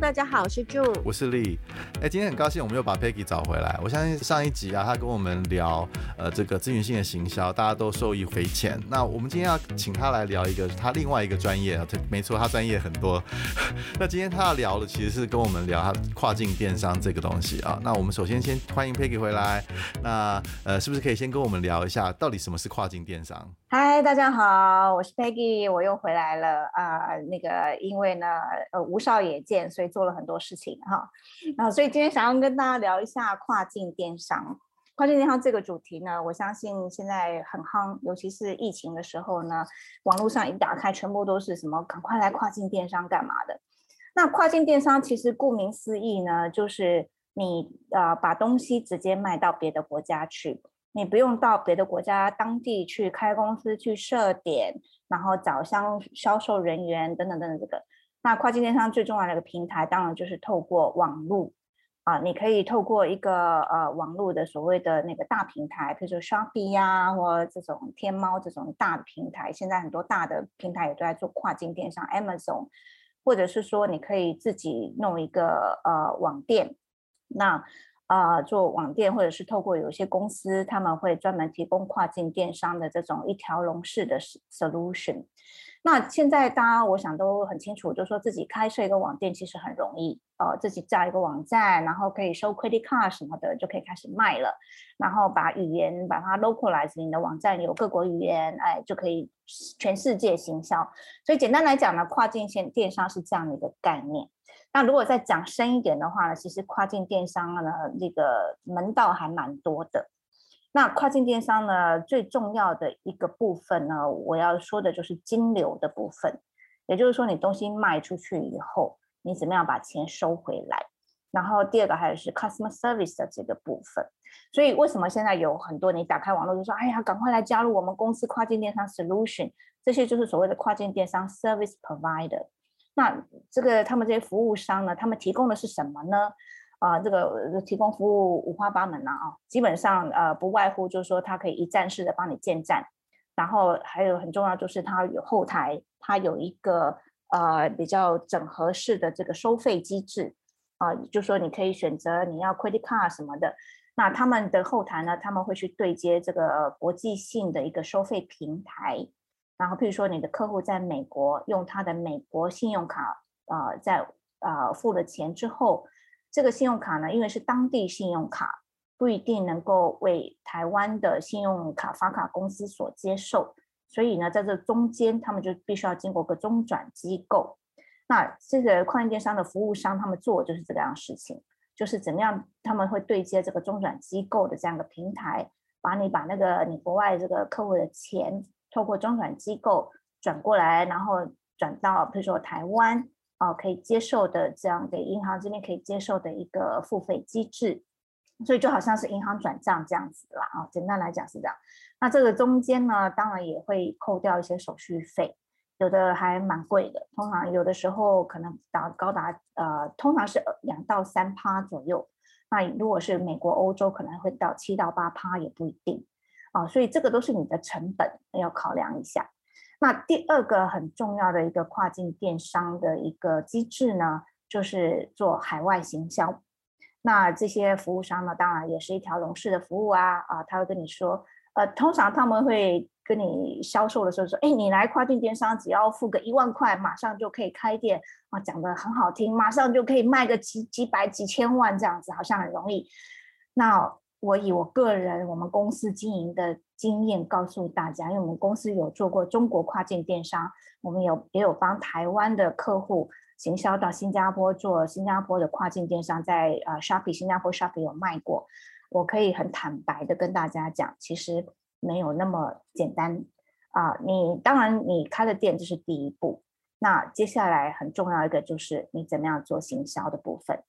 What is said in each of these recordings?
大家好，我是 June，我是丽。哎，今天很高兴我们又把 Peggy 找回来。我相信上一集啊，他跟我们聊呃这个咨询性的行销，大家都受益匪浅。那我们今天要请他来聊一个他另外一个专业啊，他没错，他专业很多。那今天他要聊的其实是跟我们聊他跨境电商这个东西啊。那我们首先先欢迎 Peggy 回来。那呃，是不是可以先跟我们聊一下，到底什么是跨境电商？嗨，大家好，我是 Peggy，我又回来了啊、呃。那个因为呢，呃，吴少也见。所以做了很多事情哈，然后所以今天想要跟大家聊一下跨境电商。跨境电商这个主题呢，我相信现在很夯，尤其是疫情的时候呢，网络上一打开，全部都是什么赶快来跨境电商干嘛的。那跨境电商其实顾名思义呢，就是你呃把东西直接卖到别的国家去，你不用到别的国家当地去开公司去设点，然后找销销售人员等等等等这个。那跨境电商最重要的一个平台，当然就是透过网络啊，你可以透过一个呃网络的所谓的那个大平台，比如说 Shopee 呀，或这种天猫这种大的平台，现在很多大的平台也都在做跨境电商，Amazon，或者是说你可以自己弄一个呃网店，那呃做网店，或者是透过有些公司他们会专门提供跨境电商的这种一条龙式的 solution。那现在大家我想都很清楚，就是说自己开设一个网店其实很容易，呃，自己架一个网站，然后可以收 credit card 什么的，就可以开始卖了。然后把语言把它 localize，你的网站有各国语言，哎，就可以全世界行销。所以简单来讲呢，跨境线电商是这样的一个概念。那如果再讲深一点的话呢，其实跨境电商呢，这个门道还蛮多的。那跨境电商呢，最重要的一个部分呢，我要说的就是金流的部分，也就是说，你东西卖出去以后，你怎么样把钱收回来？然后第二个还有是 customer service 的这个部分。所以为什么现在有很多你打开网络就说，哎呀，赶快来加入我们公司跨境电商 solution，这些就是所谓的跨境电商 service provider。那这个他们这些服务商呢，他们提供的是什么呢？啊，这个提供服务五花八门呐啊，基本上呃不外乎就是说它可以一站式的帮你建站，然后还有很重要就是它有后台，它有一个呃比较整合式的这个收费机制啊，就说你可以选择你要 credit card 什么的，那他们的后台呢，他们会去对接这个国际性的一个收费平台，然后譬如说你的客户在美国用他的美国信用卡啊，在啊付了钱之后。这个信用卡呢，因为是当地信用卡，不一定能够为台湾的信用卡发卡公司所接受，所以呢，在这中间，他们就必须要经过个中转机构。那这个跨境电商的服务商，他们做就是这个样事情，就是怎么样，他们会对接这个中转机构的这样的平台，把你把那个你国外这个客户的钱，透过中转机构转过来，然后转到比如说台湾。哦，可以接受的这样给银行这边可以接受的一个付费机制，所以就好像是银行转账这样子啦。啊，简单来讲是这样。那这个中间呢，当然也会扣掉一些手续费，有的还蛮贵的，通常有的时候可能达高达呃，通常是两到三趴左右。那如果是美国、欧洲，可能会到七到八趴也不一定。啊，所以这个都是你的成本要考量一下。那第二个很重要的一个跨境电商的一个机制呢，就是做海外行销。那这些服务商呢，当然也是一条龙式的服务啊啊，他会跟你说，呃，通常他们会跟你销售的时候说，哎，你来跨境电商只要付个一万块，马上就可以开店啊，讲得很好听，马上就可以卖个几几百几千万这样子，好像很容易。那我以我个人我们公司经营的经验告诉大家，因为我们公司有做过中国跨境电商，我们有也有帮台湾的客户行销到新加坡做新加坡的跨境电商，在呃 Shopee 新加坡 Shopee 有卖过。我可以很坦白的跟大家讲，其实没有那么简单啊。你当然你开了店这是第一步，那接下来很重要一个就是你怎么样做行销的部分。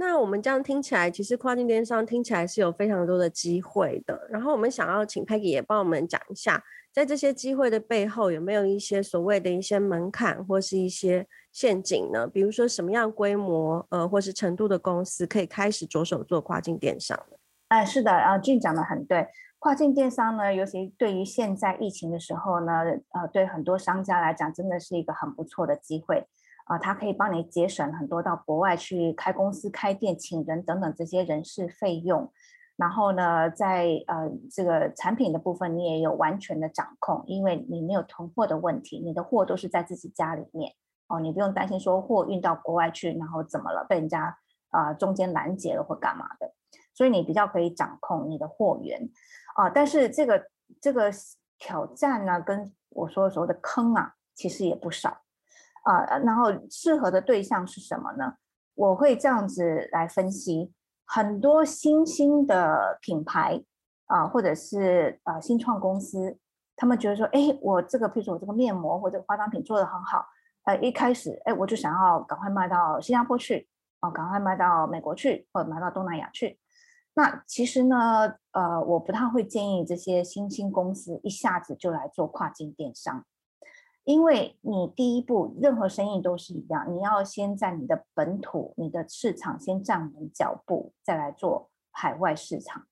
那我们这样听起来，其实跨境电商听起来是有非常多的机会的。然后我们想要请 Peggy 也帮我们讲一下，在这些机会的背后，有没有一些所谓的一些门槛或是一些陷阱呢？比如说什么样规模呃或是程度的公司可以开始着手做跨境电商？哎，是的，啊俊讲的很对。跨境电商呢，尤其对于现在疫情的时候呢，呃，对很多商家来讲，真的是一个很不错的机会。啊，它可以帮你节省很多到国外去开公司、开店、请人等等这些人事费用。然后呢，在呃这个产品的部分，你也有完全的掌控，因为你没有囤货的问题，你的货都是在自己家里面。哦，你不用担心说货运到国外去，然后怎么了被人家啊、中间拦截了或干嘛的，所以你比较可以掌控你的货源。啊、但是这个这个挑战呢，跟我说的所谓的坑啊，其实也不少、呃。然后适合的对象是什么呢？我会这样子来分析。很多新兴的品牌啊，或者是呃新创公司，他们觉得说，哎，我这个，譬如说我这个面膜或者化妆品做得很好，呃，一开始，哎，我就想要赶快卖到新加坡去，啊，赶快卖到美国去，或者卖到东南亚去。那其实呢，呃，我不太会建议这些新兴公司一下子就来做跨境电商。因为你第一步，任何生意都是一样，你要先在你的本土、你的市场先站稳脚步，再来做海外市场。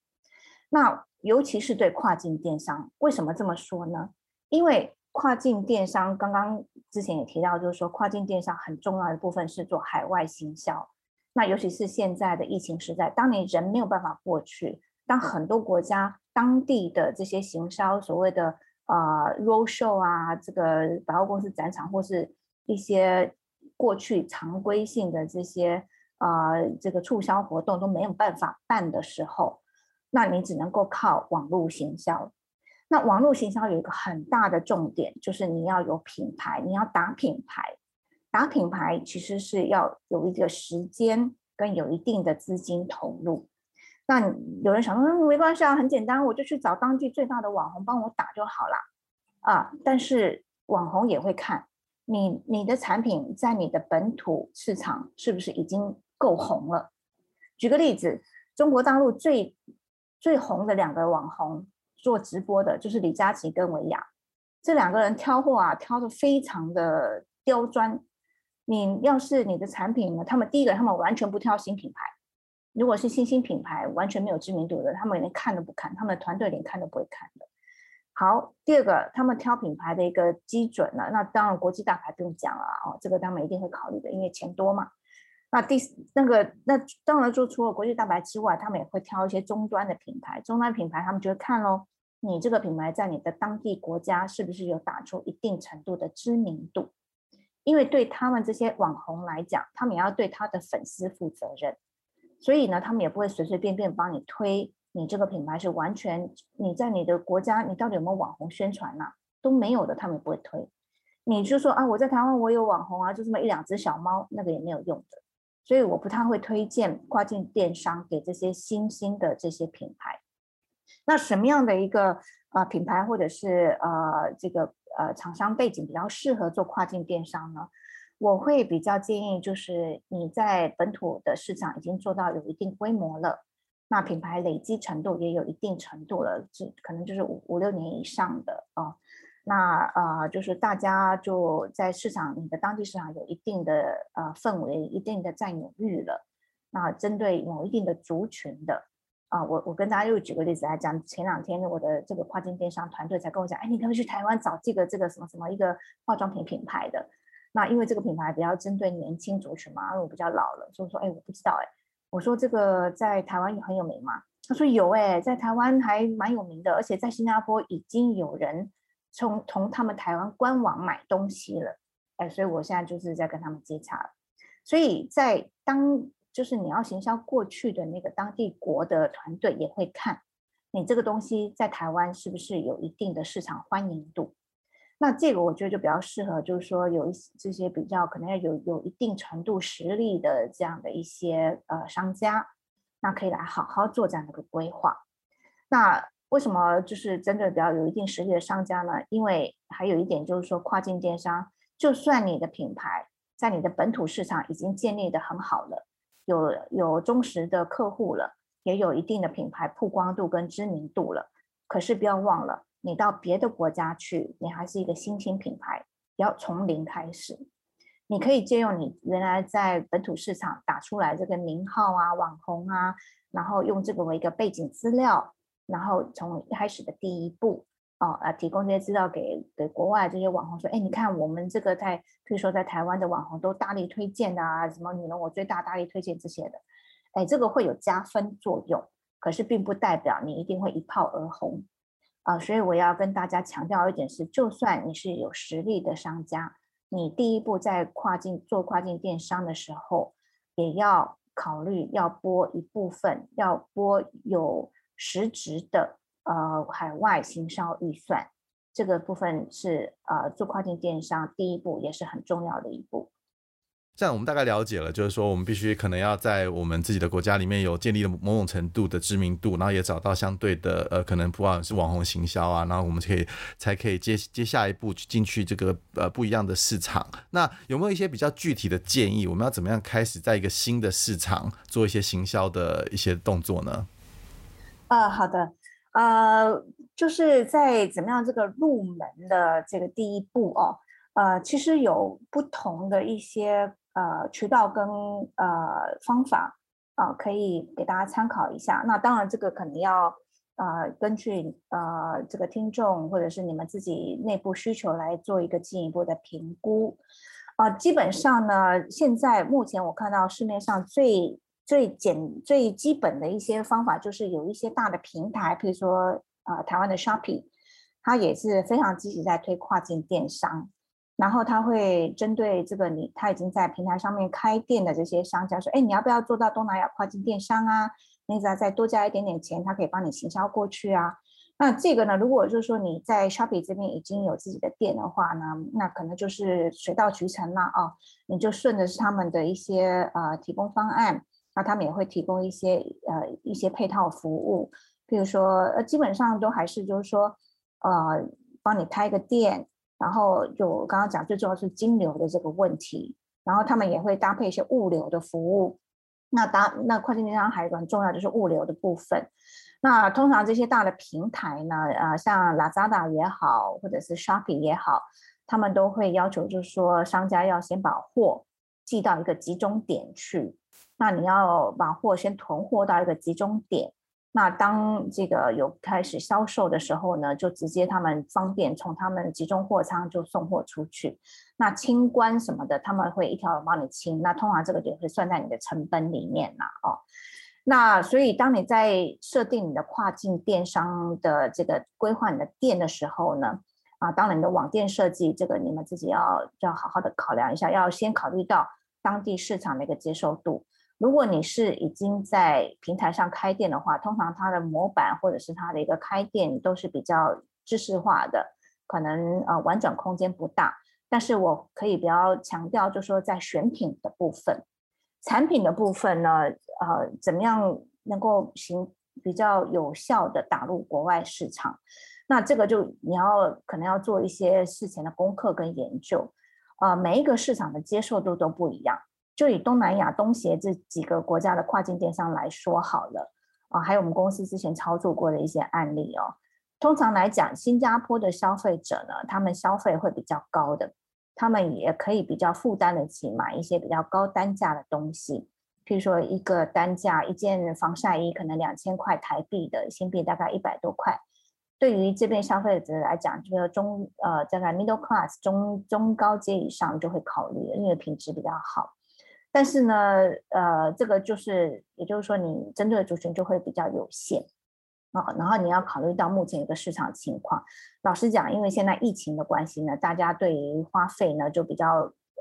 那尤其是对跨境电商，为什么这么说呢？因为跨境电商刚刚之前也提到，就是说跨境电商很重要的部分是做海外行销。那尤其是现在的疫情时代，当你人没有办法过去，当很多国家当地的这些行销所谓的。啊、roadshow 啊，这个百货公司展场或是一些过去常规性的这些啊这个促销活动都没有办法办的时候，那你只能够靠网络行销。那网络行销有一个很大的重点，就是你要有品牌，你要打品牌。打品牌其实是要有一个时间跟有一定的资金投入。那有人想说，嗯，没关系啊，很简单，我就去找当地最大的网红帮我打就好了啊。但是网红也会看你，你的产品在你的本土市场是不是已经够红了？举个例子，中国大陆最最红的两个网红做直播的就是李佳琦跟薇娅，这两个人挑货啊，挑的非常的刁钻。你要是你的产品呢，他们第一个，他们完全不挑新品牌。如果是新兴品牌，完全没有知名度的，他们连看都不看，他们团队连看都不会看的。好，第二个，他们挑品牌的一个基准呢，那当然国际大牌不用讲了哦，这个他们一定会考虑的，因为钱多嘛。那第那个那当然就除了国际大牌之外，他们也会挑一些终端的品牌，终端品牌他们就会看喽，你这个品牌在你的当地国家是不是有打出一定程度的知名度？因为对他们这些网红来讲，他们也要对他的粉丝负责任。所以呢，他们也不会随随便便帮你推你这个品牌，是完全你在你的国家，你到底有没有网红宣传呢？都没有的，他们也不会推。你就说啊，我在台湾我有网红啊，就这么一两只小猫，那个也没有用的。所以我不太会推荐跨境电商给这些新兴的这些品牌。那什么样的一个呃品牌或者是呃这个呃厂商背景比较适合做跨境电商呢？我会比较建议，就是你在本土的市场已经做到有一定规模了，那品牌累积程度也有一定程度了，这可能就是五五六年以上的哦。那呃，就是大家就在市场，你的当地市场有一定的呃氛围，一定的占有率了。那针对某一定的族群的啊，我我跟大家又举个例子来讲，前两天我的这个跨境电商团队才跟我讲，哎，你可不可以去台湾找这个这个什么什么一个化妆品品牌的？那因为这个品牌比较针对年轻族群嘛，因为我比较老了，所以说，哎，我不知道，哎，我说这个在台湾也很有名吗？他说有，哎，在台湾还蛮有名的，而且在新加坡已经有人从从他们台湾官网买东西了，哎，所以我现在就是在跟他们接洽了。所以在当就是你要行销过去的那个当地国的团队也会看你这个东西在台湾是不是有一定的市场欢迎度。那这个我觉得就比较适合，就是说有一些这些比较可能要有有一定程度实力的这样的一些呃商家，那可以来好好做这样的一个规划。那为什么就是针对比较有一定实力的商家呢？因为还有一点就是说，跨境电商，就算你的品牌在你的本土市场已经建立的很好了，有有忠实的客户了，也有一定的品牌曝光度跟知名度了，可是不要忘了。你到别的国家去，你还是一个新兴品牌，要从零开始。你可以借用你原来在本土市场打出来这个名号啊、网红啊，然后用这个为一个背景资料，然后从一开始的第一步，哦，啊，提供这些资料给给国外这些网红说，哎，你看我们这个在，比如说在台湾的网红都大力推荐的啊，什么你们我最大大力推荐这些的，哎，这个会有加分作用，可是并不代表你一定会一炮而红啊，所以我要跟大家强调一点是，就算你是有实力的商家，你第一步在跨境做跨境电商的时候，也要考虑要拨一部分，要拨有实质的。呃，海外行销预算这个部分是呃做跨境电商第一步，也是很重要的一步。这样我们大概了解了，就是说我们必须可能要在我们自己的国家里面有建立了某种程度的知名度，然后也找到相对的呃，可能不管是网红行销啊，然后我们可以才可以接接下一步进去这个呃不一样的市场。那有没有一些比较具体的建议？我们要怎么样开始在一个新的市场做一些行销的一些动作呢？啊、好的。呃，就是在怎么样这个入门的这个第一步哦，呃，其实有不同的一些呃渠道跟呃方法啊，可以给大家参考一下。那当然，这个可能要呃根据呃这个听众或者是你们自己内部需求来做一个进一步的评估啊，基本上呢，现在目前我看到市面上最最简最基本的一些方法，就是有一些大的平台，比如说啊、台湾的 Shopee，它也是非常积极在推跨境电商。然后他会针对这个你，他已经在平台上面开店的这些商家说，哎，你要不要做到东南亚跨境电商啊？你只要再多加一点点钱，他可以帮你行销过去啊。那这个呢，如果就是说你在 Shopee 这边已经有自己的店的话呢，那可能就是水到渠成了啊，你就顺着是他们的一些呃提供方案。那他们也会提供一些呃一些配套服务，比如说呃基本上都还是就是说呃帮你开个店，然后就我刚刚讲最重要是金流的这个问题，然后他们也会搭配一些物流的服务。那当那跨境电商还有一个很重要就是物流的部分。那通常这些大的平台呢，呃像 Lazada 也好，或者是 Shopee 也好，他们都会要求就是说商家要先把货寄到一个集中点去。那你要把货先囤货到一个集中点，那当这个有开始销售的时候呢，就直接他们方便从他们集中货仓就送货出去。那清关什么的，他们会一条龙帮你清。那通常这个就会算在你的成本里面了哦。那所以当你在设定你的跨境电商的这个规划你的店的时候呢，啊，当然你的网店设计这个你们自己要要好好的考量一下，要先考虑到当地市场的一个接受度。如果你是已经在平台上开店的话，通常它的模板或者是它的一个开店都是比较知识化的，可能呃玩转空间不大。但是我可以比较强调，就是说在选品的部分，产品的部分呢，呃，怎么样能够行比较有效的打入国外市场？那这个就你要可能要做一些事前的功课跟研究，呃，每一个市场的接受度都不一样。就以东南亚、东协这几个国家的跨境电商来说好了啊，还有我们公司之前操作过的一些案例哦。通常来讲，新加坡的消费者呢，他们消费会比较高的，他们也可以比较负担得起买一些比较高单价的东西。譬如说，一个单价一件防晒衣可能两千块台币的新币，大概一百多块。对于这边消费者来讲，这个中呃，大概 middle class 中中高阶以上就会考虑，因为品质比较好。但是呢，呃，这个就是，也就是说，你针对的族群就会比较有限啊。然后你要考虑到目前一个市场情况。老实讲，因为现在疫情的关系呢，大家对于花费呢就比较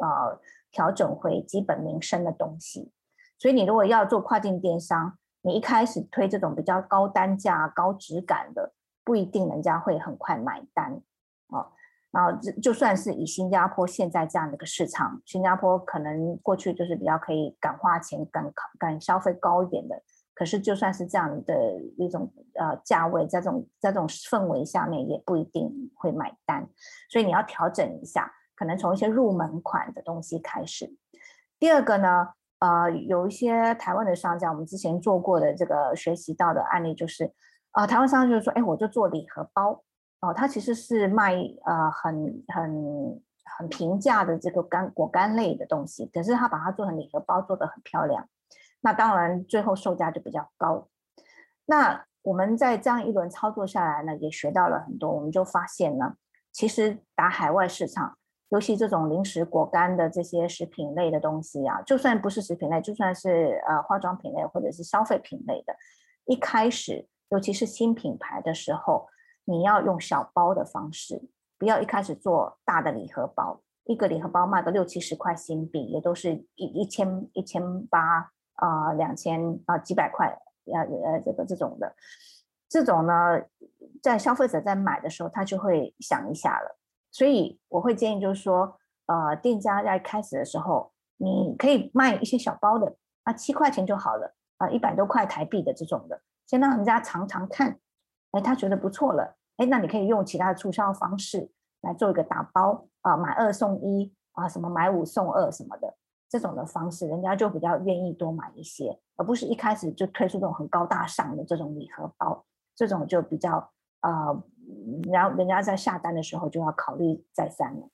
呃调整回基本民生的东西。所以你如果要做跨境电商，你一开始推这种比较高单价、高质感的，不一定人家会很快买单啊。然后就就算是以新加坡现在这样的一个市场，新加坡可能过去就是比较可以敢花钱、敢敢消费高一点的。可是就算是这样的一种呃价位，在这种在这种氛围下面，也不一定会买单。所以你要调整一下，可能从一些入门款的东西开始。第二个呢，呃，有一些台湾的商家，我们之前做过的这个学习到的案例就是，啊、呃，台湾商家就是说，哎，我就做礼盒包。哦，它其实是卖呃很很很平价的这个干果干类的东西，可是他把它做成礼盒包，做得很漂亮。那当然最后售价就比较高。那我们在这样一轮操作下来呢，也学到了很多。我们就发现呢，其实打海外市场，尤其这种零食、果干的这些食品类的东西啊，就算不是食品类，就算是呃化妆品类或者是消费品类的，一开始，尤其是新品牌的时候，你要用小包的方式，不要一开始做大的礼盒包。一个礼盒包卖个六七十块新币，也都是一一千一千八啊，两千啊，几百块呃呃，这个这种的，这种呢，在消费者在买的时候，他就会想一下了。所以我会建议，就是说，呃，店家在开始的时候，你可以卖一些小包的，啊，七块钱就好了，啊，一百多块台币的这种的，先让人家尝尝看，哎，他觉得不错了，哎，那你可以用其他的促销方式。来做一个打包啊，买二送一啊，什么买五送二什么的这种的方式，人家就比较愿意多买一些，而不是一开始就推出这种很高大上的这种礼盒包，这种就比较啊，然后人家在下单的时候就要考虑再三了。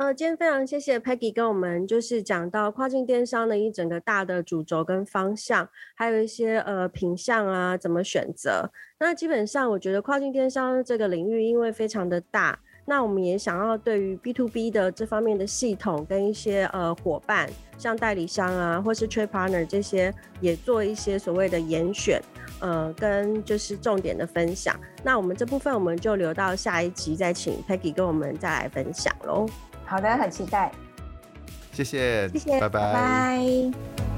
呃，今天非常谢谢 Peggy 跟我们就是讲到跨境电商的一整个大的主轴跟方向，还有一些呃品项啊怎么选择。那基本上我觉得跨境电商这个领域因为非常的大。那我们也想要对于 B to B 的这方面的系统跟一些呃伙伴，像代理商啊，或是 Trade Partner 这些，也做一些所谓的严选，呃，跟就是重点的分享。那我们这部分我们就留到下一集再请 Peggy 跟我们再来分享喽。好的，很期待。谢谢，谢谢，拜拜。拜拜。